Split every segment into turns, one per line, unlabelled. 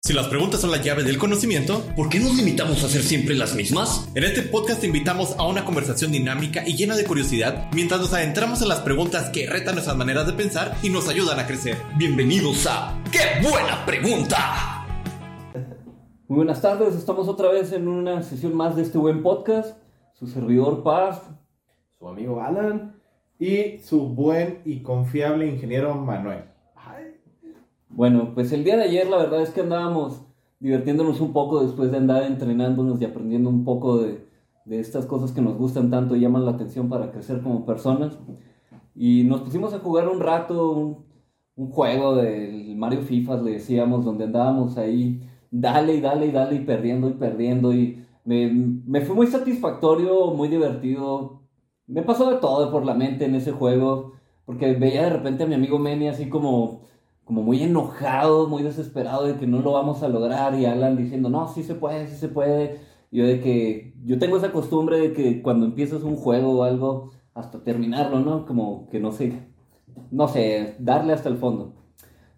Si las preguntas son la llave del conocimiento,
¿por qué nos limitamos a hacer siempre las mismas?
En este podcast te invitamos a una conversación dinámica y llena de curiosidad mientras nos adentramos en las preguntas que retan nuestras maneras de pensar y nos ayudan a crecer.
Bienvenidos a ¡Qué buena pregunta!
Muy buenas tardes, estamos otra vez en una sesión más de este buen podcast. Su servidor Paz,
su amigo Alan y su buen y confiable ingeniero Manuel.
Bueno, pues el día de ayer la verdad es que andábamos divirtiéndonos un poco después de andar entrenándonos y aprendiendo un poco de, estas cosas que nos gustan tanto y llaman la atención para crecer como personas. Y nos pusimos a jugar un rato un, juego del Mario FIFA, le decíamos, donde andábamos ahí, dale y dale y dale y perdiendo y perdiendo. Y me, me fue muy satisfactorio, muy divertido. Me pasó de todo por la mente en ese juego, porque veía de repente a mi amigo Meni así como como muy enojado, muy desesperado de que no lo vamos a lograr y Alan diciendo, no, sí se puede, sí se puede. Yo de que, yo tengo esa costumbre de que cuando empiezas un juego o algo, hasta terminarlo, ¿no? Como que no sé, no sé, darle hasta el fondo.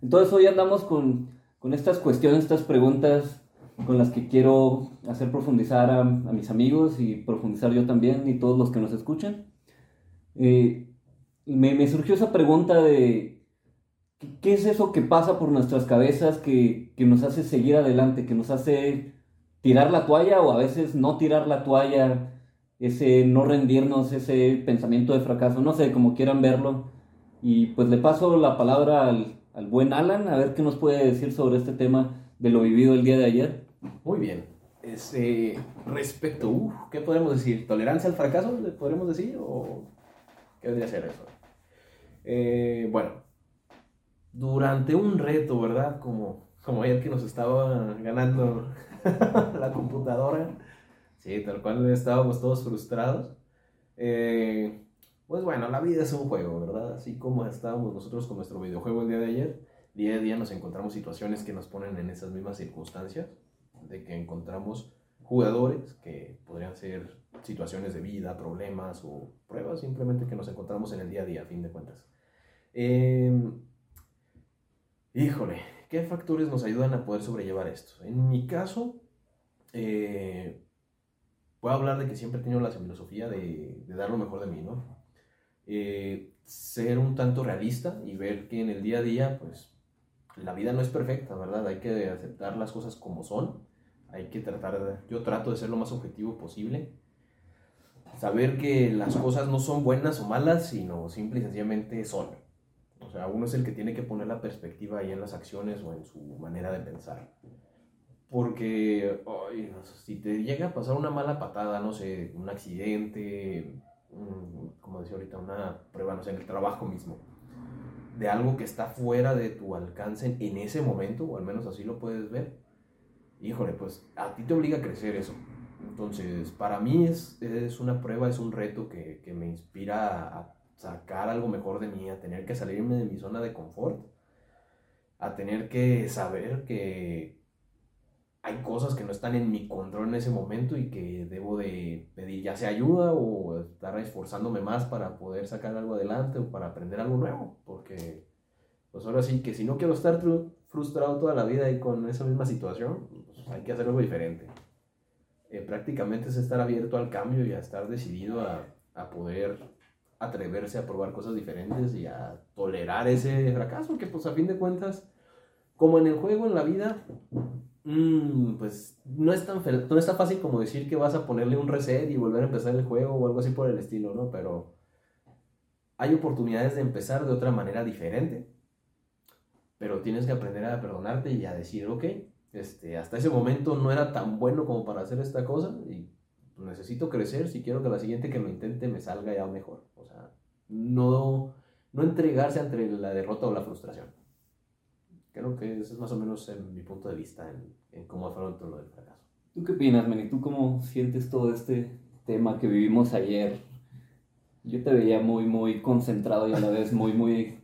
Entonces hoy andamos con, con estas cuestiones, estas preguntas con las que quiero hacer profundizar a, mis amigos y profundizar yo también y todos los que nos escuchan. Eh, me, me surgió esa pregunta de ¿Qué es eso que pasa por nuestras cabezas que, nos hace seguir adelante, que nos hace tirar la toalla o a veces no tirar la toalla, ese no rendirnos, ese pensamiento de fracaso, no sé, como quieran verlo. Y pues le paso la palabra al, buen Alan, a ver qué nos puede decir sobre este tema de lo vivido el día de ayer.
Muy bien. Este, respecto, ¿qué podemos decir? ¿Tolerancia al fracaso, podremos decir? ¿O qué debería ser eso? Eh, bueno, durante un reto, ¿verdad? Como, como ayer que nos estaba ganando la computadora. Sí, tal cual estábamos todos frustrados. Eh, pues bueno, la vida es un juego, ¿verdad? Así como estábamos nosotros con nuestro videojuego el día de ayer, día a día nos encontramos situaciones que nos ponen en esas mismas circunstancias, de que encontramos jugadores que podrían ser situaciones de vida, problemas o pruebas simplemente que nos encontramos en el día a día, a fin de cuentas. Eh, Híjole, ¿qué factores nos ayudan a poder sobrellevar esto? En mi caso, eh, puedo hablar de que siempre he tenido la filosofía de, dar lo mejor de mí, ¿no? Eh, ser un tanto realista y ver que en el día a día, pues, la vida no es perfecta, ¿verdad? Hay que aceptar las cosas como son, hay que tratar, yo trato de ser lo más objetivo posible, saber que las cosas no son buenas o malas, sino simple y sencillamente son. O sea, uno es el que tiene que poner la perspectiva ahí en las acciones o en su manera de pensar. Porque si te llega a pasar una mala patada, no sé, un accidente, como decía ahorita, una prueba, no sé, en el trabajo mismo, de algo que está fuera de tu alcance en ese momento, o al menos así lo puedes ver, híjole, pues a ti te obliga a crecer eso. Entonces, para mí es, es una prueba, es un reto que, que me inspira a sacar algo mejor de mí, a tener que salirme de mi zona de confort, a tener que saber que hay cosas que no están en mi control en ese momento y que debo de pedir ya sea ayuda o estar esforzándome más para poder sacar algo adelante o para aprender algo nuevo, porque pues ahora sí que si no quiero estar frustrado toda la vida y con esa misma situación, pues hay que hacer algo diferente. Eh, prácticamente es estar abierto al cambio y a estar decidido a, a poder atreverse a probar cosas diferentes y a tolerar ese fracaso, que pues a fin de cuentas, como en el juego, en la vida, mm, pues no es, tan no es tan fácil como decir que vas a ponerle un reset y volver a empezar el juego o algo así por el estilo, ¿no? Pero hay oportunidades de empezar de otra manera diferente, pero tienes que aprender a perdonarte y a decir, ok, este, hasta ese momento no era tan bueno como para hacer esta cosa y necesito crecer si quiero que la siguiente que lo intente me salga ya mejor. O sea, no, no entregarse ante la derrota o la frustración. Creo que ese es más o menos en mi punto de vista en, en cómo afronto lo del fracaso.
¿Tú qué opinas, Meni? ¿Tú cómo sientes todo este tema que vivimos ayer? Yo te veía muy, muy concentrado y a la vez muy, muy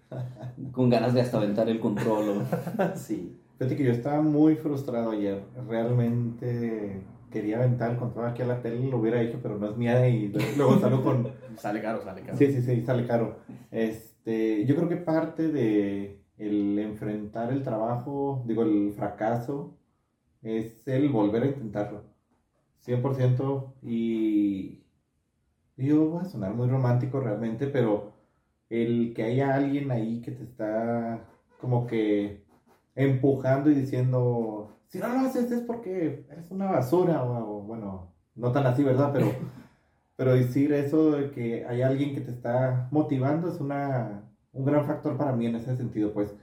con ganas de hasta aventar el control.
sí. Fíjate que yo estaba muy frustrado ayer. Realmente quería aventar el control aquí a la tele, lo hubiera hecho, pero no es mía y luego salgo con...
sale caro, sale caro.
Sí, sí, sí, sale caro. Este, yo creo que parte de el enfrentar el trabajo, digo, el fracaso,
es el volver a intentarlo. 100% y yo voy a sonar muy romántico realmente, pero el que haya alguien ahí que te está como que empujando y diciendo, si no lo haces es porque eres una basura, o, bueno, no tan así, ¿verdad? Pero, pero decir eso de que hay alguien que te está motivando es una, un gran factor para mí en ese sentido, pues.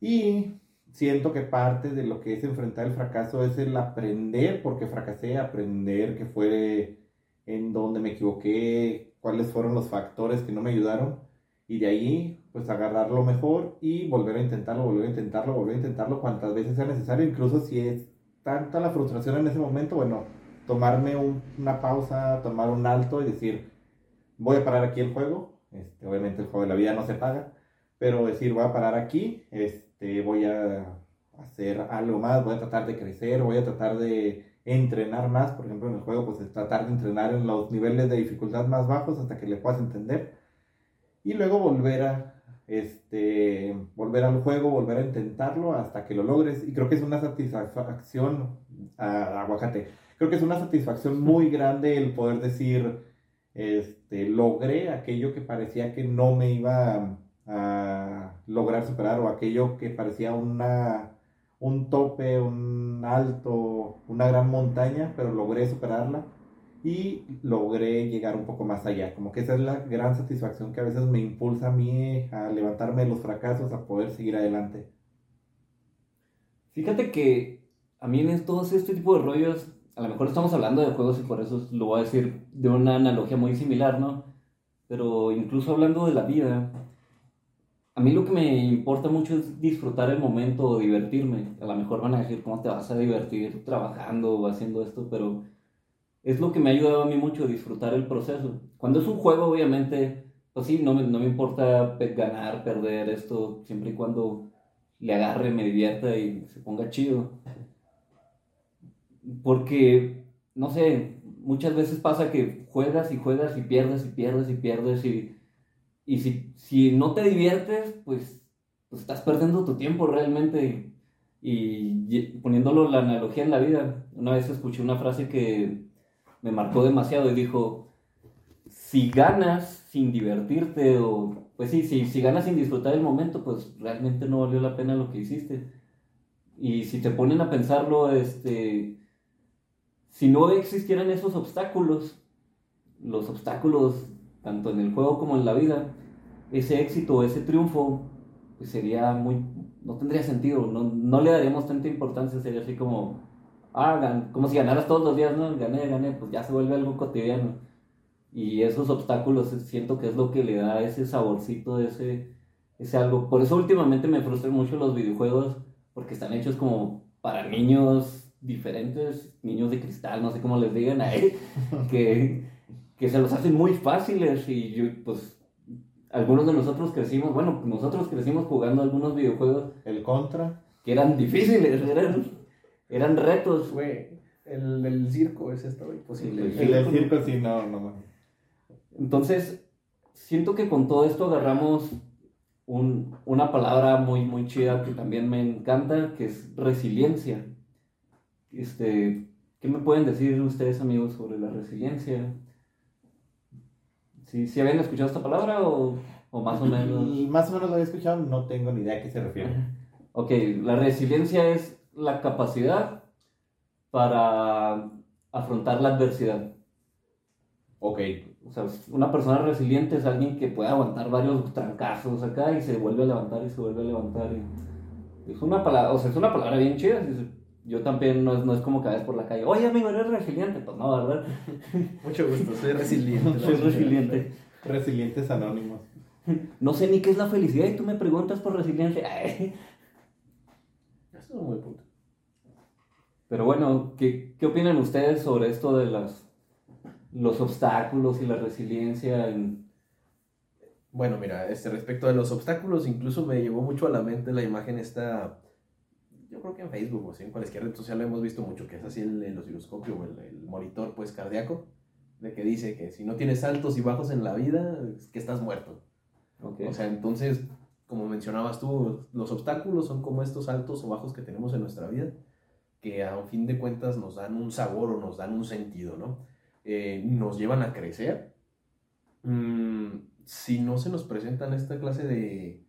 Y siento que parte de lo que es enfrentar el fracaso es el aprender, porque fracasé, aprender que fue en donde me equivoqué, cuáles fueron los factores que no me ayudaron, y de ahí, pues agarrarlo mejor y volver a intentarlo, volver a intentarlo, volver a intentarlo cuantas veces sea necesario, incluso si es tanta la frustración en ese momento, bueno, tomarme una pausa, tomar un alto y decir, voy a parar aquí el juego, este, obviamente el juego de la vida no se paga, pero decir, voy a parar aquí, este, voy a hacer algo más, voy a tratar de crecer, voy a tratar de entrenar más, por ejemplo en el juego, pues es tratar de entrenar en los niveles de dificultad más bajos hasta que le puedas entender. Y luego volver a este volver al juego, volver a intentarlo hasta que lo logres. Y creo que es una satisfacción a, aguacate. Creo que es una satisfacción muy grande el poder decir este logré aquello que parecía que no me iba a lograr superar o aquello que parecía una, un tope, un alto, una gran montaña, pero logré superarla y logré llegar un poco más allá. Como que esa es la gran satisfacción que a veces me impulsa a mí a levantarme de los fracasos, a poder seguir adelante.
Fíjate que a mí en todos este tipo de rollos, a lo mejor estamos hablando de juegos y por eso lo voy a decir de una analogía muy similar, ¿no? Pero incluso hablando de la vida, a mí lo que me importa mucho es disfrutar el momento divertirme. A lo mejor van a decir, ¿cómo te vas a divertir trabajando o haciendo esto? Pero es lo que me ha ayudado a mí mucho disfrutar el proceso. Cuando es un juego, obviamente, pues sí, no me, no me importa ganar, perder esto, siempre y cuando le agarre, me divierta y se ponga chido. Porque, no sé, muchas veces pasa que juegas y juegas y pierdes y pierdes y pierdes y y si, si no te diviertes, pues, pues estás perdiendo tu tiempo realmente. Y, poniéndolo la analogía en la vida, una vez escuché una frase que me marcó demasiado y dijo, si ganas sin divertirte o, pues sí, si, si ganas sin disfrutar el momento, pues realmente no valió la pena lo que hiciste. Y si te ponen a pensarlo, este, si no existieran esos obstáculos, los obstáculos tanto en el juego como en la vida, ese éxito, ese triunfo, pues sería muy, no tendría sentido, no, no le daríamos tanta importancia, sería así como, ah, como si ganaras todos los días, ¿no? Gané, gané, pues ya se vuelve algo cotidiano. Y esos obstáculos siento que es lo que le da ese saborcito, ese, ese algo. Por eso últimamente me frustran mucho los videojuegos, porque están hechos como para niños diferentes, niños de cristal, no sé cómo les digan a él, que, que se los hacen muy fáciles y yo, pues algunos de nosotros crecimos, bueno, nosotros crecimos jugando algunos videojuegos.
El Contra.
Que eran difíciles, eran, eran retos.
Güey, el, el circo es esto imposible.
El, el, circo sí, no, no.
Entonces, siento que con todo esto agarramos un, una palabra muy, muy chida que también me encanta, que es resiliencia. Este, ¿Qué me pueden decir ustedes, amigos, sobre la resiliencia? ¿Sí, ¿Sí habían escuchado esta palabra o, o más o menos?
Más o menos lo había escuchado, no tengo ni idea a qué se refiere.
Ok, la resiliencia es la capacidad para afrontar la adversidad.
Ok.
O sea, una persona resiliente es alguien que puede aguantar varios trancazos acá y se vuelve a levantar y se vuelve a levantar. Y es una palabra, o sea, es una palabra bien chida. Yo también no es, no es como que vez por la calle, oye amigo, eres resiliente. Pues no, ¿verdad?
Mucho gusto, soy resiliente.
soy resiliente.
Resilientes anónimos.
No sé ni qué es la felicidad y tú me preguntas por resiliencia.
Eso es buen punto.
Pero bueno, ¿qué, ¿qué, opinan ustedes sobre esto de las, los obstáculos y la resiliencia? En...
Bueno, mira, este, respecto de los obstáculos, incluso me llevó mucho a la mente la imagen esta yo creo que en Facebook o en cualquier red social lo hemos visto mucho, que es así el, el osciloscopio o el, monitor pues cardíaco, de que dice que si no tienes altos y bajos en la vida, es que estás muerto. O sea, entonces, como mencionabas tú, los obstáculos son como estos altos o bajos que tenemos en nuestra vida, que a fin de cuentas nos dan un sabor o nos dan un sentido, ¿no? Eh, nos llevan a crecer. Mm, si no se nos presentan esta clase de,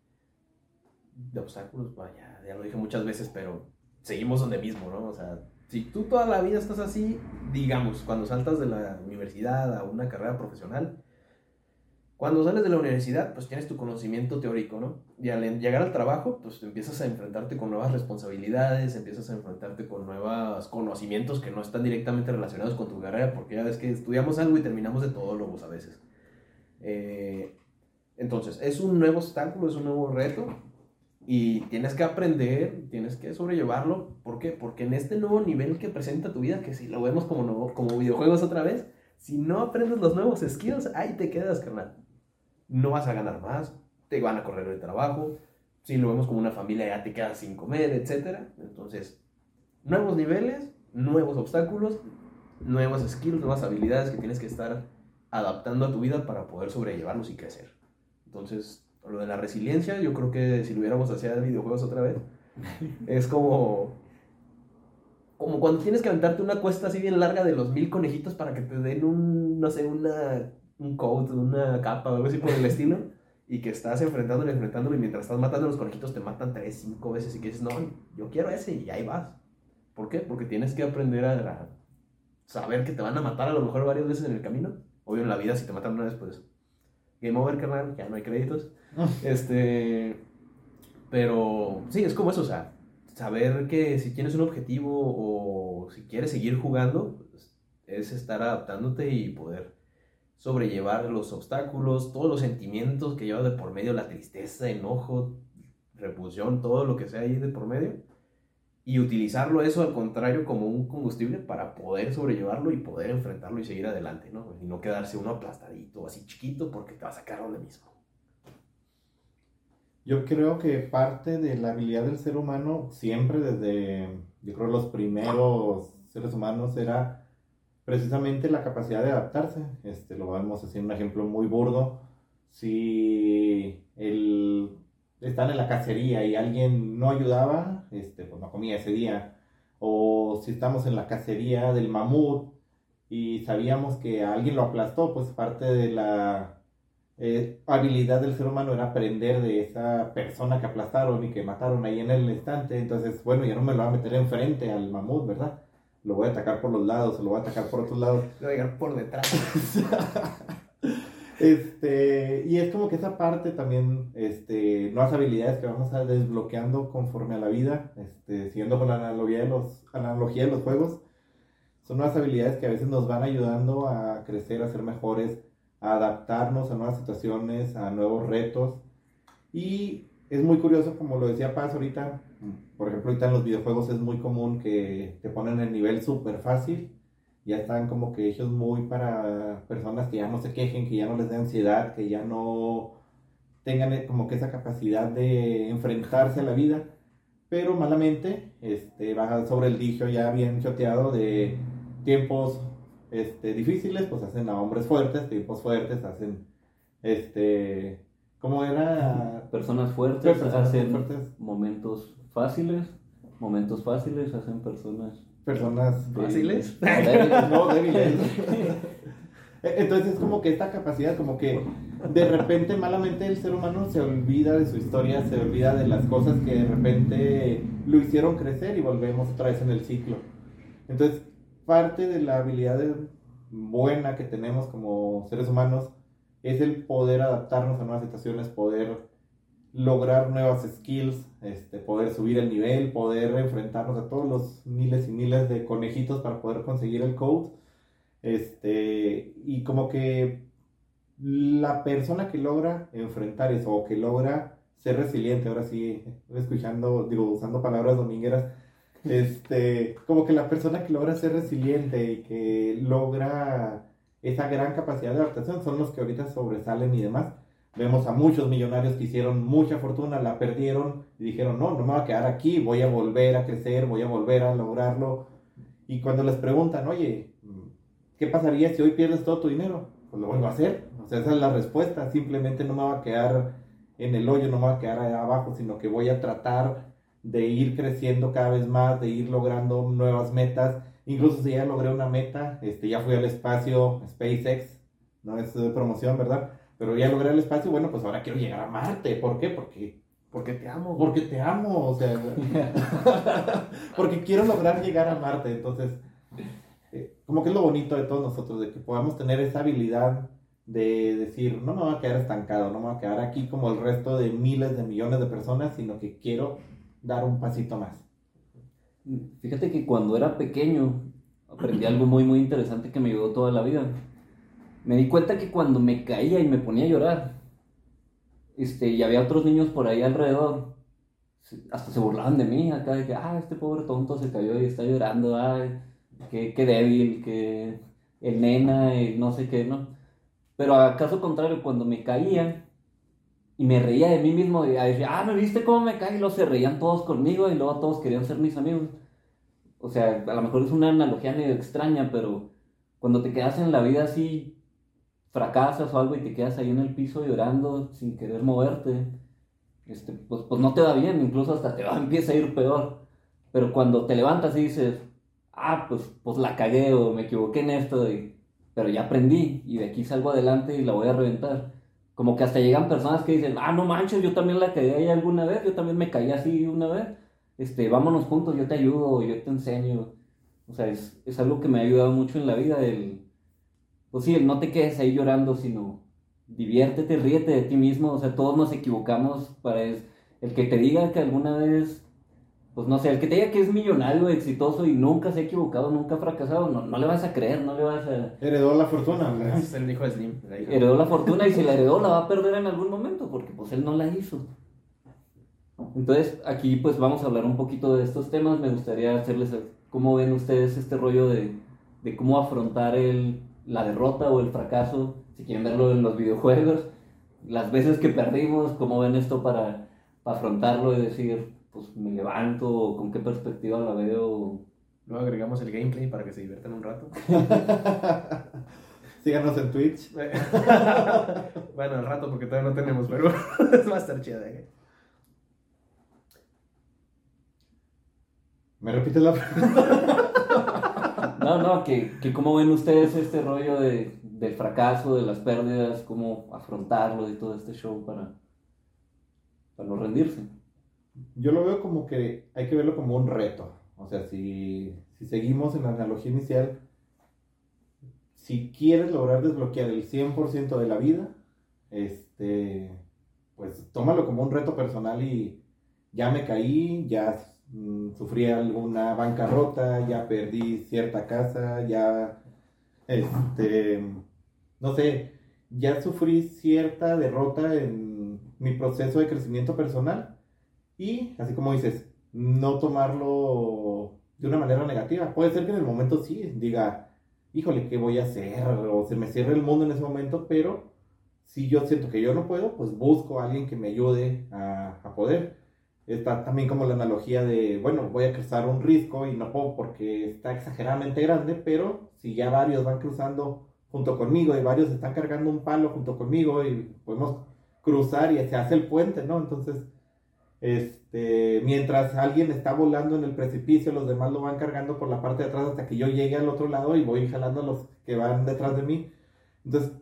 de obstáculos, vaya, ya lo dije muchas veces, pero seguimos donde mismo, ¿no? O sea, si tú toda la vida estás así, digamos, cuando saltas de la universidad a una carrera profesional, cuando sales de la universidad, pues tienes tu conocimiento teórico, ¿no? Y al llegar al trabajo, pues empiezas a enfrentarte con nuevas responsabilidades, empiezas a enfrentarte con nuevos conocimientos que no están directamente relacionados con tu carrera, porque ya ves que estudiamos algo y terminamos de todólogos a veces. Eh, entonces, es un nuevo obstáculo, es un nuevo reto, y tienes que aprender, tienes que sobrellevarlo. ¿Por qué? Porque en este nuevo nivel que presenta tu vida, que si lo vemos como, nuevo, como videojuegos otra vez, si no aprendes los nuevos skills, ahí te quedas, carnal no vas a ganar más, te van a correr el trabajo, si lo vemos como una familia ya te quedas sin comer, etc. Entonces, nuevos niveles, nuevos obstáculos, nuevas skills, nuevas habilidades que tienes que estar adaptando a tu vida para poder sobrellevarlos y crecer. Entonces, lo de la resiliencia, yo creo que si lo hubiéramos hacia videojuegos otra vez, es como como cuando tienes que aventarte una cuesta así bien larga de los mil conejitos para que te den un, no sé, una un coat, una capa o algo así por el estilo, y que estás enfrentándolo, enfrentándolo, y mientras estás matando a los conejitos te matan tres, cinco veces, y que dices, no, yo quiero ese, y ahí vas. ¿Por qué? Porque tienes que aprender a, saber que te van a matar a lo mejor varias veces en el camino. Obvio, en la vida, si te matan una vez, pues game over, carnal, ya no hay créditos. este. Pero sí, es como eso, o sea, saber que si tienes un objetivo o si quieres seguir jugando, pues, es estar adaptándote y poder sobrellevar los obstáculos, todos los sentimientos que lleva de por medio, la tristeza, enojo, repulsión, todo lo que sea ahí de por medio, y utilizarlo eso al contrario como un combustible para poder sobrellevarlo y poder enfrentarlo y seguir adelante, ¿no? Y no quedarse uno aplastadito, así chiquito, porque te va a sacar donde mismo.
Yo creo que parte de la habilidad del ser humano, siempre desde, yo creo, los primeros seres humanos, era precisamente la capacidad de adaptarse. Este, lo vamos a hacer un ejemplo muy burdo. Si el, están en la cacería y alguien no ayudaba, este, pues no comía ese día. O si estamos en la cacería del mamut y sabíamos que alguien lo aplastó, pues parte de la eh, habilidad del ser humano era aprender de esa persona que aplastaron y que mataron ahí en el instante. Entonces, bueno, ya no me lo va a meter enfrente al mamut, ¿verdad? Lo voy a atacar por los lados, o lo voy a atacar por otros lados.
Lo voy a llegar por detrás.
este, y es como que esa parte también, este, nuevas habilidades que vamos a desbloqueando conforme a la vida, este, siguiendo con la analogía de los, analogía de los juegos, son nuevas habilidades que a veces nos van ayudando a crecer, a ser mejores, a adaptarnos a nuevas situaciones, a nuevos retos. Y es muy curioso, como lo decía Paz ahorita, por ejemplo, ahorita en los videojuegos es muy común que te ponen el nivel súper fácil. Ya están como que hechos muy para personas que ya no se quejen, que ya no les dé ansiedad, que ya no tengan eh, como que esa capacidad de enfrentarse a la vida. Pero malamente, este, baja sobre el dicho ya bien choteado de tiempos este, difíciles, pues hacen a hombres fuertes, tiempos fuertes hacen este ¿Cómo era?
Personas fuertes hacen momentos fáciles, momentos fáciles hacen personas...
Personas
fáciles.
No, débiles. Entonces es como que esta capacidad, como que de repente malamente el ser humano se olvida de su historia, se olvida de las cosas que de repente lo hicieron crecer y volvemos otra vez en el ciclo. Entonces parte de la habilidad buena que tenemos como seres humanos es el poder adaptarnos a nuevas situaciones, poder lograr nuevas skills, este, poder subir el nivel, poder enfrentarnos a todos los miles y miles de conejitos para poder conseguir el code. Este, y como que la persona que logra enfrentar eso o que logra ser resiliente, ahora sí, escuchando, digo, usando palabras domingueras, este, como que la persona que logra ser resiliente y que logra esa gran capacidad de adaptación son los que ahorita sobresalen y demás. Vemos a muchos millonarios que hicieron mucha fortuna, la perdieron y dijeron, no, no me voy a quedar aquí, voy a volver a crecer, voy a volver a lograrlo. Y cuando les preguntan, oye, ¿qué pasaría si hoy pierdes todo tu dinero? Pues lo vuelvo a hacer. O sea, esa es la respuesta. Simplemente no me va a quedar en el hoyo, no me va a quedar allá abajo, sino que voy a tratar de ir creciendo cada vez más, de ir logrando nuevas metas. Incluso si ya logré una meta, este, ya fui al espacio SpaceX, no es de promoción, ¿verdad? Pero ya logré el espacio, bueno, pues ahora quiero llegar a Marte. ¿Por qué? Porque
Porque te amo.
porque te amo, o sea, porque quiero lograr llegar a Marte, entonces, eh, como que es lo bonito de todos nosotros, de que podamos tener esa habilidad de decir, no me voy a quedar estancado, no me voy a quedar aquí como el resto de miles de millones de personas, sino que quiero dar un pasito más.
Fíjate que cuando era pequeño aprendí algo muy muy interesante que me ayudó toda la vida. Me di cuenta que cuando me caía y me ponía a llorar, este, y había otros niños por ahí alrededor, hasta se burlaban de mí acá, de que, ah, este pobre tonto se cayó y está llorando, ay, qué, qué débil, que el nena, y no sé qué, ¿no? Pero a caso contrario, cuando me caía y me reía de mí mismo, y decía, ah, ¿me viste cómo me caí? Y luego se reían todos conmigo y luego todos querían ser mis amigos. O sea, a lo mejor es una analogía medio extraña, pero cuando te quedas en la vida así, fracasas o algo y te quedas ahí en el piso llorando sin querer moverte, este, pues, pues no te va bien, incluso hasta te va, empieza a ir peor. Pero cuando te levantas y dices, ah, pues, pues la cagué o me equivoqué en esto, y- pero ya aprendí y de aquí salgo adelante y la voy a reventar. Como que hasta llegan personas que dicen, ah, no manches, yo también la cagué ahí alguna vez, yo también me caí así una vez. Este, vámonos juntos, yo te ayudo, yo te enseño. O sea, es, es algo que me ha ayudado mucho en la vida, el, pues sí, el no te quedes ahí llorando, sino diviértete, ríete de ti mismo. O sea, todos nos equivocamos para es, el que te diga que alguna vez, pues no sé, el que te diga que es millonario, exitoso y nunca se ha equivocado, nunca ha fracasado, no, no le vas a creer, no le vas a...
Heredó la fortuna,
es el hijo de Slim. la hija.
Heredó la fortuna y si la heredó la va a perder en algún momento porque pues él no la hizo. Entonces aquí pues vamos a hablar un poquito de estos temas. Me gustaría hacerles cómo ven ustedes este rollo de, de cómo afrontar el, la derrota o el fracaso, si quieren verlo en los videojuegos, las veces que perdimos, cómo ven esto para, para afrontarlo y decir, pues me levanto, con qué perspectiva la veo.
Luego agregamos el gameplay para que se diviertan un rato.
Síganos en Twitch.
bueno, al rato porque todavía no tenemos, pero es va a estar chida. ¿eh?
¿Me repites la pregunta?
No, no, que, que cómo ven ustedes este rollo de, del fracaso, de las pérdidas, cómo afrontarlo y todo este show para, para no rendirse.
Yo lo veo como que hay que verlo como un reto. O sea, si, si seguimos en la analogía inicial, si quieres lograr desbloquear el 100% de la vida, este, pues tómalo como un reto personal y ya me caí, ya mm, sufrí alguna bancarrota, ya perdí cierta casa, ya, este, no sé, ya sufrí cierta derrota en mi proceso de crecimiento personal y, así como dices, no tomarlo de una manera negativa. Puede ser que en el momento sí diga, híjole, ¿qué voy a hacer? O se me cierra el mundo en ese momento, pero si yo siento que yo no puedo, pues busco a alguien que me ayude a, a poder. Está también como la analogía de, bueno, voy a cruzar un risco y no puedo porque está exageradamente grande, pero si ya varios van cruzando junto conmigo y varios están cargando un palo junto conmigo y podemos cruzar y se hace el puente, ¿no? Entonces, este, mientras alguien está volando en el precipicio, los demás lo van cargando por la parte de atrás hasta que yo llegue al otro lado y voy jalando a los que van detrás de mí. Entonces,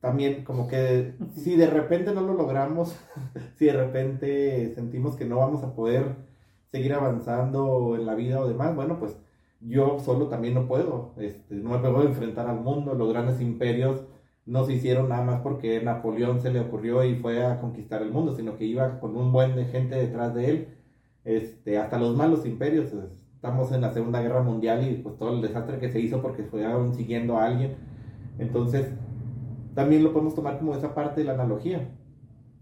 también como que si de repente no lo logramos, si de repente sentimos que no vamos a poder seguir avanzando en la vida o demás, bueno, pues yo solo también no puedo, este, no me puedo enfrentar al mundo, los grandes imperios no se hicieron nada más porque Napoleón se le ocurrió y fue a conquistar el mundo, sino que iba con un buen de gente detrás de él, este, hasta los malos imperios, estamos en la Segunda Guerra Mundial y pues todo el desastre que se hizo porque fueron siguiendo a alguien, entonces también lo podemos tomar como esa parte de la analogía,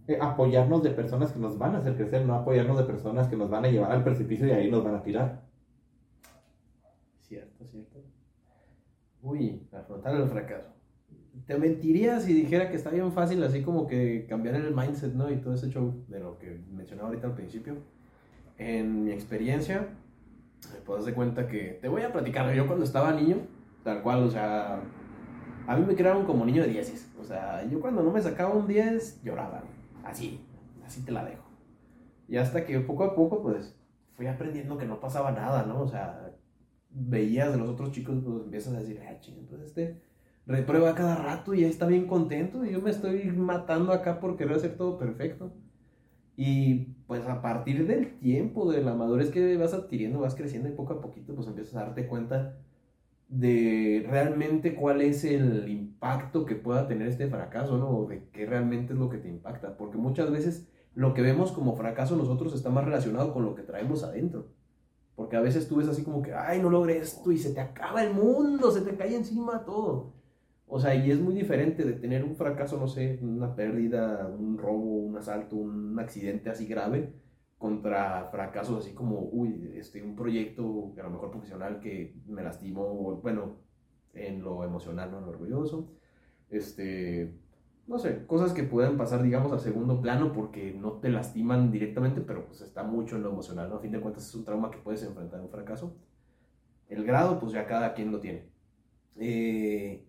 Eh, apoyarnos de personas que nos van a hacer crecer, no apoyarnos de personas que nos van a llevar al precipicio y ahí nos van a tirar.
Cierto, cierto. Uy, afrontar el fracaso. Te mentiría si dijera que está bien fácil así como que cambiar el mindset, ¿no? Y todo ese show de lo que mencionaba ahorita al principio. En mi experiencia, pues de cuenta que te voy a platicar. Yo cuando estaba niño, tal cual, o sea, a mí me crearon como niño de 10. O sea, yo cuando no me sacaba un 10, lloraba. Así, así te la dejo. Y hasta que poco a poco, pues, fui aprendiendo que no pasaba nada, ¿no? O sea, veías de los otros chicos, pues empiezas a decir, ah, ching, pues este reprueba cada rato y está bien contento y yo me estoy matando acá por querer hacer todo perfecto. Y pues a partir del tiempo, de la madurez que vas adquiriendo, vas creciendo y poco a poquito pues empiezas a darte cuenta de realmente cuál es el impacto que pueda tener este fracaso, ¿no? O de qué realmente es lo que te impacta. Porque muchas veces lo que vemos como fracaso nosotros está más relacionado con lo que traemos adentro. Porque a veces tú ves así como que, ay, no logré esto y se te acaba el mundo, se te cae encima todo. O sea, y es muy diferente de tener un fracaso, no sé, una pérdida, un robo, un asalto, un accidente así grave, contra fracasos así como, uy, este, un proyecto a lo mejor profesional que me lastimó, bueno, en lo emocional, no en lo orgulloso. Este, no sé, cosas que pueden pasar, digamos, a segundo plano porque no te lastiman directamente, pero pues está mucho en lo emocional, ¿no? A fin de cuentas es un trauma que puedes enfrentar en un fracaso. El grado, pues ya cada quien lo tiene. Eh,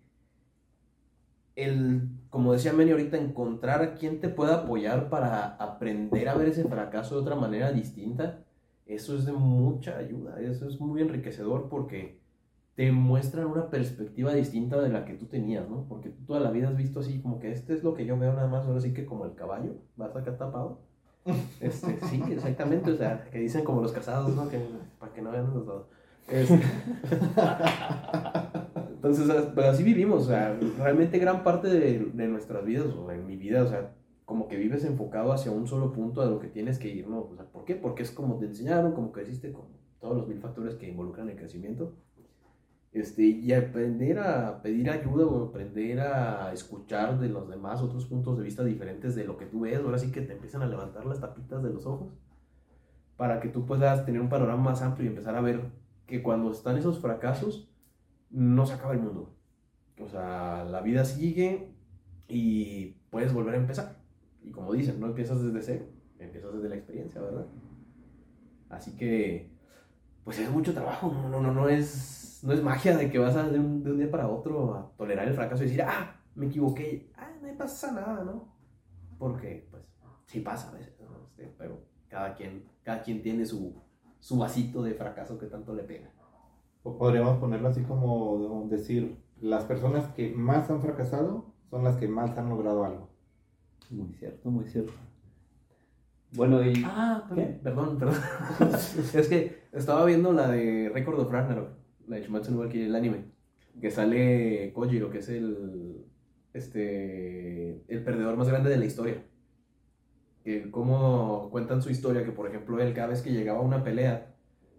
el, como decía Meni ahorita, encontrar a quien te pueda apoyar para aprender a ver ese fracaso de otra manera distinta, eso es de mucha ayuda, eso es muy enriquecedor porque te muestran una perspectiva distinta de la que tú tenías, ¿no? Porque tú toda la vida has visto así como que este es lo que yo veo nada más, ahora sí que como el caballo, vas acá tapado. Este, sí, exactamente, o sea, que dicen como los casados, ¿no? Que, para que no vean los dos. Este, entonces, pero así vivimos, o sea, realmente gran parte de, de, nuestras vidas, o en mi vida, o sea, como que vives enfocado hacia un solo punto a lo que tienes que ir, ¿no? O sea, ¿por qué? Porque es como te enseñaron, como creciste con todos los mil factores que involucran el crecimiento. Este, y aprender a pedir ayuda o aprender a escuchar de los demás otros puntos de vista diferentes de lo que tú ves, ahora sí que te empiezan a levantar las tapitas de los ojos para que tú puedas tener un panorama más amplio y empezar a ver que cuando están esos fracasos, no se acaba el mundo. O sea, la vida sigue y puedes volver a empezar. Y como dicen, no empiezas desde cero, empiezas desde la experiencia, ¿verdad? Así que, pues es mucho trabajo, no, no, no, es, no es magia de que vas a de un, de un día para otro a tolerar el fracaso y decir, ah, me equivoqué, ah, no pasa nada, ¿no? Porque, pues, sí pasa a veces, ¿no? Este, pero cada quien, cada quien tiene su, su vasito de fracaso que tanto le pega.
O podríamos ponerlo así como decir, las personas que más han fracasado son las que más han logrado algo.
Muy cierto, muy cierto. Bueno, y...
Ah, perdón, perdón, perdón. es que estaba viendo la de Record of Ragnarok, la de Shumatsu no el anime, que sale Kojiro, que es el, este, el perdedor más grande de la historia. Que como cuentan su historia, que por ejemplo él cada vez que llegaba a una pelea,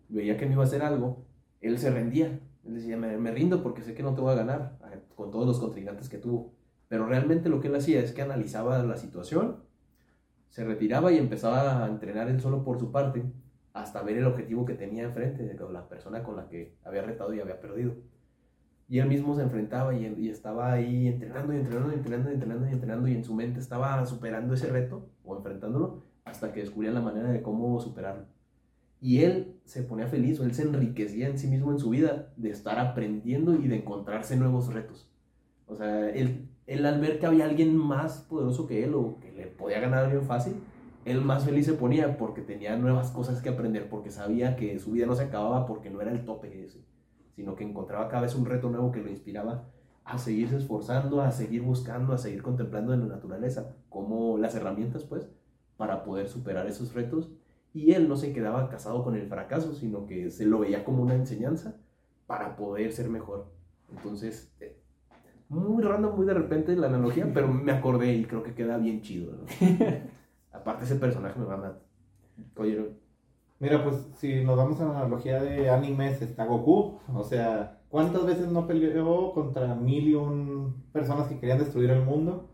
veía que no iba a hacer algo, él se rendía. Él decía, me, me, rindo porque sé que no te voy a ganar con todos los contrincantes que tuvo. Pero realmente lo que él hacía es que analizaba la situación, se retiraba y empezaba a entrenar él solo por su parte hasta ver el objetivo que tenía enfrente, con la persona con la que había retado y había perdido. Y él mismo se enfrentaba y, y estaba ahí entrenando y entrenando y entrenando y entrenando y entrenando y en su mente estaba superando ese reto o enfrentándolo hasta que descubría la manera de cómo superarlo. Y él se ponía feliz o él se enriquecía en sí mismo en su vida de estar aprendiendo y de encontrarse nuevos retos. O sea, él, él al ver que había alguien más poderoso que él o que le podía ganar bien fácil, él más feliz se ponía porque tenía nuevas cosas que aprender, porque sabía que su vida no se acababa porque no era el tope ese, sino que encontraba cada vez un reto nuevo que lo inspiraba a seguirse esforzando, a seguir buscando, a seguir contemplando en la naturaleza, como las herramientas, pues, para poder superar esos retos y él no se quedaba casado con el fracaso, sino que se lo veía como una enseñanza para poder ser mejor. Entonces, eh, muy random, muy de repente la analogía, pero me acordé y creo que queda bien chido. ¿no? Aparte ese personaje me va a matar. Oye,
Mira, pues si nos vamos a la analogía de animes, está Goku. O sea, ¿cuántas veces no peleó contra mil y un personas que querían destruir el mundo?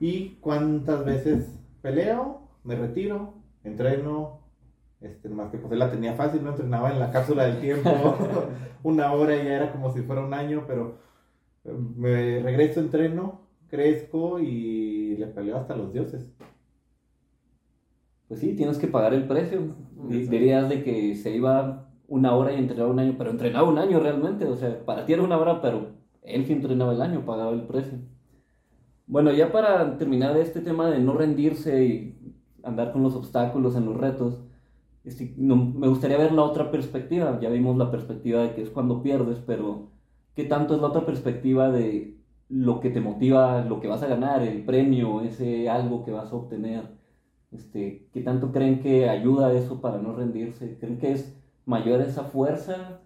¿Y cuántas veces peleo, me retiro, entreno, este, más que pues él la tenía fácil, no entrenaba en la cápsula del tiempo una hora ya era como si fuera un año, pero me regreso, entreno, crezco y le peleo hasta los dioses.
Pues sí, tienes que pagar el precio. Dirías de que se iba una hora y entrenaba un año, pero entrenaba un año realmente, o sea, para ti era una hora, pero él que entrenaba el año pagaba el precio. Bueno, ya para terminar este tema de no rendirse y andar con los obstáculos en los retos, este, no, me gustaría ver la otra perspectiva. Ya vimos la perspectiva de que es cuando pierdes, pero ¿qué tanto es la otra perspectiva de lo que te motiva, lo que vas a ganar, el premio, ese algo que vas a obtener? Este, ¿Qué tanto creen que ayuda eso para no rendirse? ¿Creen que es mayor esa fuerza?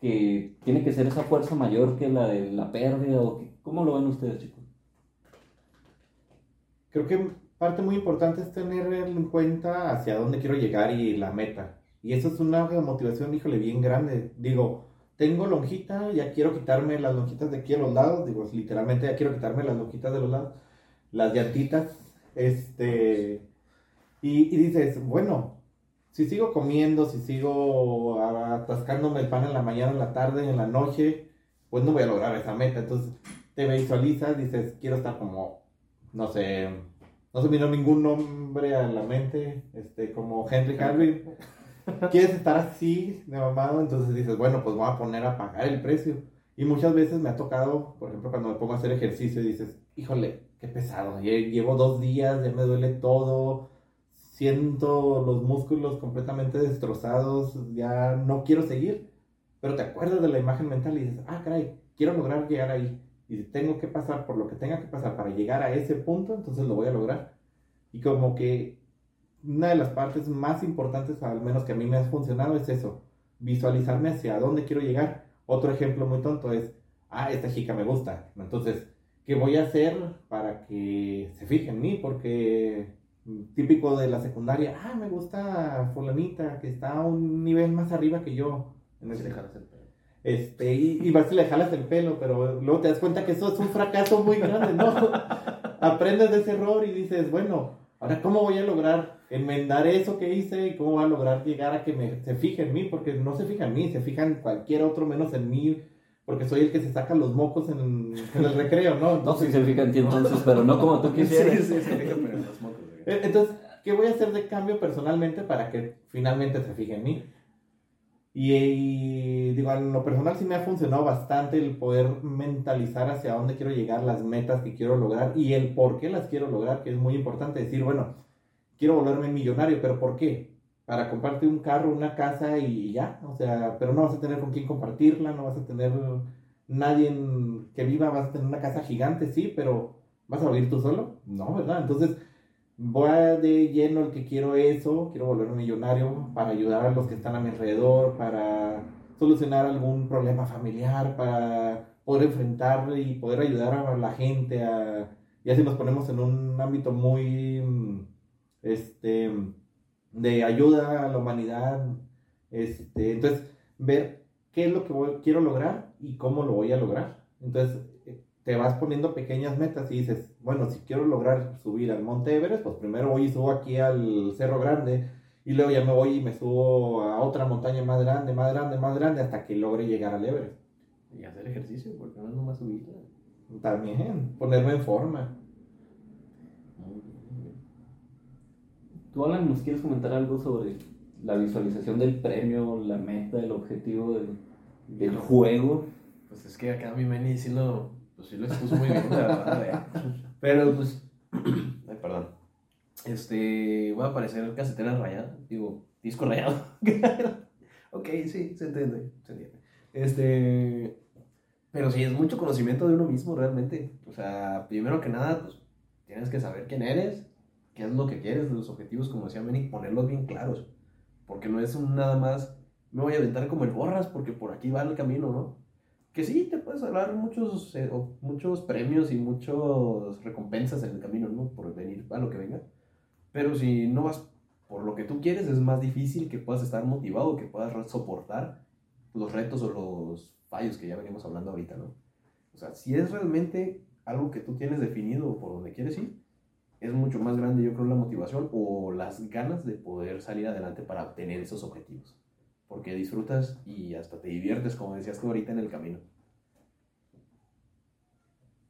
¿Que tiene que ser esa fuerza mayor que la de la pérdida? ¿O que, ¿Cómo lo ven ustedes, chicos?
Creo que parte muy importante es tener en cuenta hacia dónde quiero llegar y la meta. Y eso es una motivación, híjole, bien grande. Digo, tengo lonjita, ya quiero quitarme las lonjitas de aquí a los lados. Digo, literalmente ya quiero quitarme las lonjitas de los lados. Las llantitas. Este. Y, y dices, bueno, si sigo comiendo, si sigo atascándome el pan en la mañana, en la tarde, en la noche, pues no voy a lograr esa meta. Entonces te visualizas, dices, quiero estar como, no sé, no se vino ningún nombre a la mente, este, como Henry Harvey. Quieres estar así de mamado, entonces dices, bueno, pues voy a poner a pagar el precio. Y muchas veces me ha tocado, por ejemplo, cuando me pongo a hacer ejercicio, dices, híjole, qué pesado, llevo dos días, ya me duele todo, siento los músculos completamente destrozados, ya no quiero seguir. Pero te acuerdas de la imagen mental y dices, ah, caray, quiero lograr llegar ahí. Y si tengo que pasar por lo que tenga que pasar para llegar a ese punto, entonces lo voy a lograr. Y como que una de las partes más importantes, al menos que a mí me ha funcionado, es eso, visualizarme hacia dónde quiero llegar. Otro ejemplo muy tonto es, ah, esta chica me gusta. Entonces, ¿qué voy a hacer para que se fije en mí? Porque típico de la secundaria, ah, me gusta fulanita, que está a un nivel más arriba que yo. En ese, este, y, vas y le jalas el pelo, pero luego te das cuenta que eso es un fracaso muy grande, ¿no? Aprendes de ese error y dices, bueno, ahora cómo voy a lograr enmendar eso que hice y cómo voy a lograr llegar a que me, se fije en mí, porque no se fija en mí, se fija en cualquier otro menos en mí, porque soy el que se saca los mocos en, el recreo, ¿no?
Entonces, no, sí se fija en ti entonces, pero no como tú quisieras.
Sí, sí, se fija en los mocos.
Entonces, ¿qué voy a hacer de cambio personalmente para que finalmente se fije en mí? Y, digo, en lo personal sí me ha funcionado bastante el poder mentalizar hacia dónde quiero llegar, las metas que quiero lograr y el por qué las quiero lograr, que es muy importante decir, bueno, quiero volverme millonario, pero ¿por qué? Para comprarte un carro, una casa y ya, o sea, pero no vas a tener con quién compartirla, no vas a tener nadie que viva, vas a tener una casa gigante, sí, pero ¿vas a vivir tú solo? No, ¿verdad? Entonces, voy de lleno el que quiero eso, quiero volverme millonario para ayudar a los que están a mi alrededor, para solucionar algún problema familiar, para poder enfrentar y poder ayudar a la gente, a, y así nos ponemos en un ámbito muy, este, de ayuda a la humanidad, este, entonces, ver qué es lo que quiero lograr y cómo lo voy a lograr. Entonces, te vas poniendo pequeñas metas y dices, bueno, si quiero lograr subir al Monte Everest, pues primero voy y subo aquí al Cerro Grande y luego ya me voy y me subo a otra montaña más grande, más grande, más grande hasta que logre llegar al Everest.
Y hacer ejercicio, porque no es nomás subir.
También, ponerme en forma.
¿Tú, Alan, nos quieres comentar algo sobre la visualización del premio, la meta, el objetivo del, del juego?
Pues es que acá mi Manny sí lo, pues sí lo expuso muy bien, la verdad. ¿eh? Pero pues. Ay, perdón. Este. Voy a aparecer casetera rayada. Digo, disco rayado. ok, sí, se entiende. Se entiende. Este. Pero sí, es mucho conocimiento de uno mismo realmente. O sea, primero que nada, pues tienes que saber quién eres, qué es lo que quieres, los objetivos, como decía Benny, ponerlos bien claros. Porque no es un nada más, me voy a aventar como el borras porque por aquí va el camino, ¿no? Que sí, te puedes hablar muchos, eh, muchos premios y muchas recompensas en el camino, ¿no? Por venir a lo que venga. Pero si no vas por lo que tú quieres, es más difícil que puedas estar motivado, que puedas soportar los retos o los fallos que ya venimos hablando ahorita, ¿no? O sea, si es realmente algo que tú tienes definido por donde quieres ir, es mucho más grande, yo creo, la motivación o las ganas de poder salir adelante para obtener esos objetivos porque disfrutas y hasta te diviertes, como decías tú ahorita en el camino.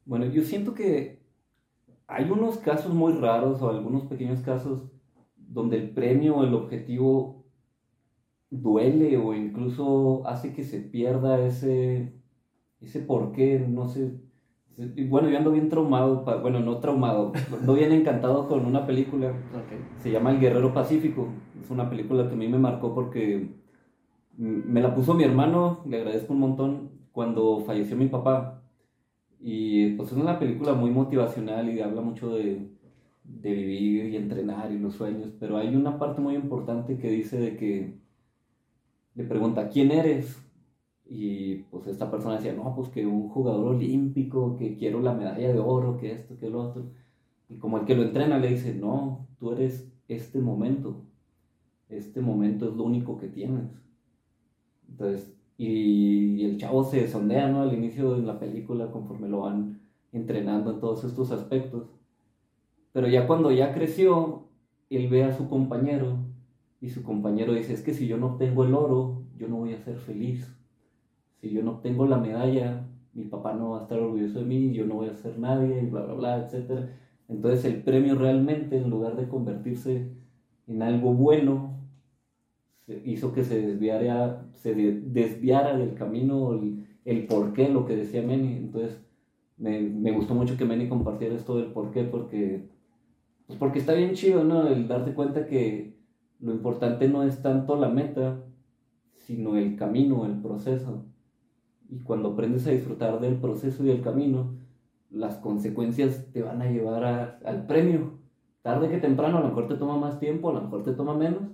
Bueno, yo siento que hay unos casos muy raros o algunos pequeños casos donde el premio o el objetivo duele o incluso hace que se pierda ese, ese porqué, no sé bueno, yo ando bien traumado, bueno, no traumado, ando bien encantado con una película,
Ok.
se llama El Guerrero Pacífico. Es una película que a mí me marcó porque me la puso mi hermano, le agradezco un montón, cuando falleció mi papá. Y pues es una película muy motivacional y habla mucho de, de vivir y entrenar y los sueños, pero hay una parte muy importante que dice de que le pregunta, ¿quién eres? Y pues esta persona decía, no, pues que un jugador olímpico, que quiero la medalla de oro, que esto, que lo otro. Y como el que lo entrena le dice, no, tú eres este momento. Este momento es lo único que tienes. Entonces, y, y el chavo se sondea, ¿no? Al inicio de la película, conforme lo van entrenando en todos estos aspectos. Pero ya cuando ya creció, él ve a su compañero y su compañero dice, es que si yo no obtengo el oro, yo no voy a ser feliz. Si yo no obtengo la medalla, mi papá no va a estar orgulloso de mí, yo no voy a ser nadie, y bla, bla, bla, etc. Entonces el premio realmente, en lugar de convertirse en algo bueno, hizo que se desviara, se de- desviara del camino el, el por qué, lo que decía Manny. Entonces me, me gustó mucho que Manny compartiera esto del por qué, porque, pues porque está bien chido, ¿no? El darte cuenta que lo importante no es tanto la meta, sino el camino, el proceso. Y cuando aprendes a disfrutar del proceso y del camino, las consecuencias te van a llevar a- al premio. Tarde que temprano, a lo mejor te toma más tiempo, a lo mejor te toma menos,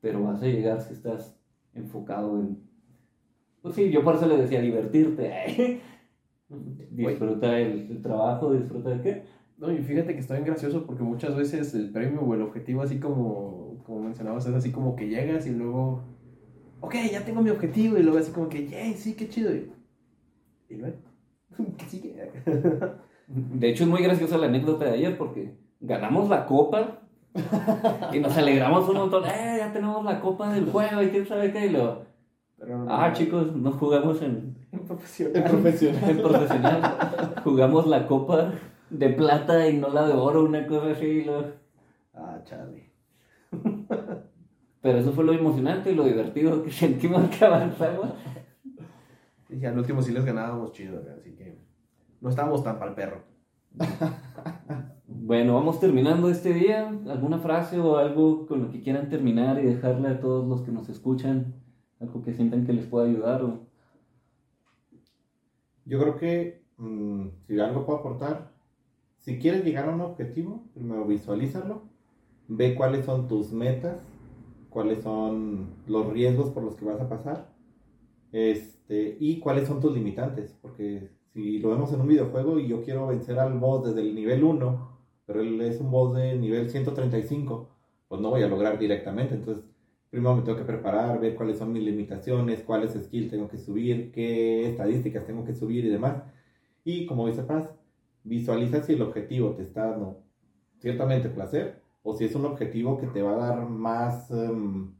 pero vas a llegar si estás enfocado en... Pues sí, yo por eso le decía divertirte. disfruta el, el trabajo, disfruta de qué.
No, y fíjate que está bien gracioso porque muchas veces el premio o el objetivo, así como, como mencionabas, es así como que llegas y luego, ok, ya tengo mi objetivo, y luego así como que, yay, sí, qué chido. Y, y luego, ¿qué sigue?
De hecho, es muy graciosa la anécdota de ayer porque ganamos la copa y nos alegramos un montón. ¡Eh, ya tenemos la copa del juego! Y quién sabe qué. Y
Pero no,
ah, chicos, no jugamos en,
en profesional.
El profesional.
en profesional. Jugamos la copa de plata y no la de oro, una cosa así. y luego-
Ah, Charlie.
Pero eso fue lo emocionante y lo divertido que sentimos que avanzamos.
Y al último sí les ganábamos chido, así que no estábamos tan pa'l perro.
Bueno, vamos terminando este día. ¿Alguna frase o algo con lo que quieran terminar y dejarle a todos los que nos escuchan? Algo que sientan que les pueda ayudar o...
Yo creo que mm, si algo puedo aportar, si quieres llegar a un objetivo, primero visualízalo, ve cuáles son tus metas, cuáles son los riesgos por los que vas a pasar, este, y cuáles son tus limitantes, porque si lo vemos en un videojuego y yo quiero vencer al boss desde el nivel 1, pero él es un boss de nivel 135, pues no voy a lograr directamente, entonces primero me tengo que preparar, ver cuáles son mis limitaciones, cuáles skills tengo que subir, qué estadísticas tengo que subir y demás. Y como dice Paz, visualiza si el objetivo te está dando ciertamente placer o si es un objetivo que te va a dar más em,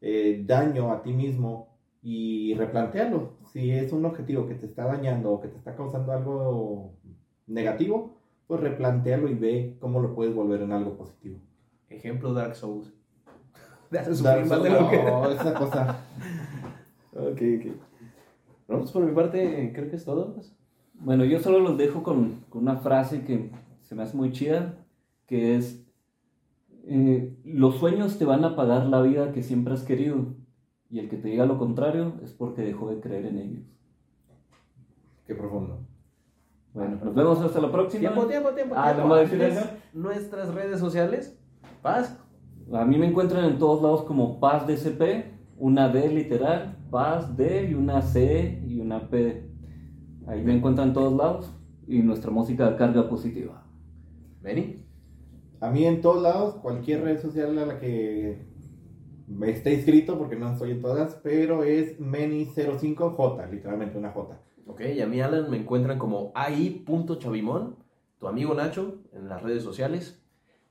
eh, daño a ti mismo y replantearlo. Si es un objetivo que te está dañando o que te está causando algo negativo, pues replantearlo y ve cómo lo puedes volver en algo positivo.
Ejemplo Dark Souls.
Dark Souls,
lo que...
no, esa cosa.
Ok, ok. No, pues por mi parte creo que es todo. pues.
Bueno, yo solo los dejo con, con una frase que se me hace muy chida, que es, eh, los sueños te van a pagar la vida que siempre has querido, y el que te diga lo contrario es porque dejó de creer en ellos.
Qué profundo.
Bueno, nos vemos hasta la próxima.
Tiempo, tiempo, tiempo.
Ah,
tiempo.
¿no va a decir
Antes,
eso?
Nuestras redes sociales. Paz.
A mí me encuentran en todos lados como Paz DCP, una D literal, Paz D y una C y una P. Ahí me encuentran en todos lados y nuestra música de carga positiva.
Benny.
A mí en todos lados, cualquier red social a la que me esté inscrito, porque no estoy en todas, pero es Meni05J, literalmente una J.
Ok, y a mí Alan me encuentran como ai.chavimón, tu amigo Nacho, en las redes sociales.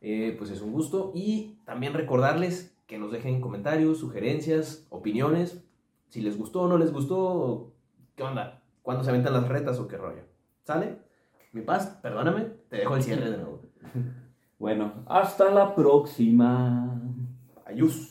Eh, pues es un gusto. Y también recordarles que nos dejen comentarios, sugerencias, opiniones. Si les gustó o no les gustó, ¿qué onda? ¿Cuándo se aventan las retas o qué rollo? ¿Sale? Mi paz, perdóname, te dejo el cierre de nuevo.
Bueno, hasta la próxima.
Ayús.